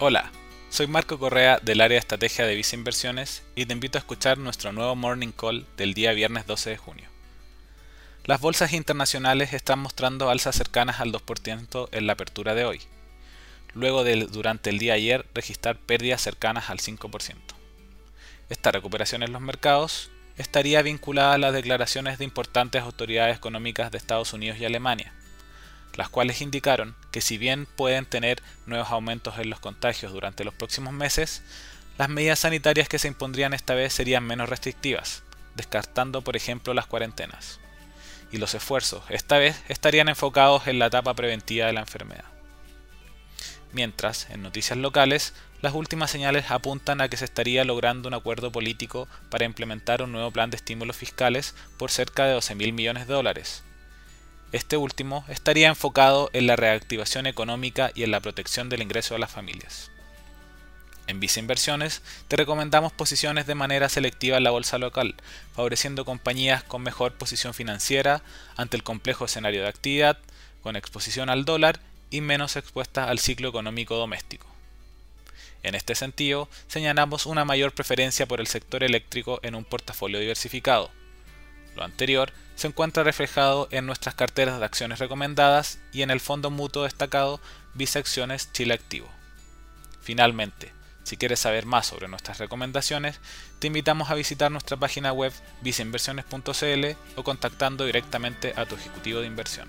Hola, soy Marco Correa del área de estrategia de Visa Inversiones y te invito a escuchar nuestro nuevo Morning Call del día viernes 12 de junio. Las bolsas internacionales están mostrando alzas cercanas al 2% en la apertura de hoy, luego de durante el día ayer registrar pérdidas cercanas al 5%. Esta recuperación en los mercados estaría vinculada a las declaraciones de importantes autoridades económicas de Estados Unidos y Alemania, las cuales indicaron que si bien pueden tener nuevos aumentos en los contagios durante los próximos meses, las medidas sanitarias que se impondrían esta vez serían menos restrictivas, descartando por ejemplo las cuarentenas. Y los esfuerzos esta vez estarían enfocados en la etapa preventiva de la enfermedad. Mientras, en noticias locales, las últimas señales apuntan a que se estaría logrando un acuerdo político para implementar un nuevo plan de estímulos fiscales por cerca de 12 mil millones de dólares, este último estaría enfocado en la reactivación económica y en la protección del ingreso de las familias. En Visa Inversiones te recomendamos posiciones de manera selectiva en la bolsa local, favoreciendo compañías con mejor posición financiera ante el complejo escenario de actividad, con exposición al dólar y menos expuestas al ciclo económico doméstico. En este sentido, señalamos una mayor preferencia por el sector eléctrico en un portafolio diversificado, lo anterior se encuentra reflejado en nuestras carteras de acciones recomendadas y en el fondo mutuo destacado Visa Acciones Chile Activo. Finalmente, si quieres saber más sobre nuestras recomendaciones, te invitamos a visitar nuestra página web visainversiones.cl o contactando directamente a tu ejecutivo de inversión.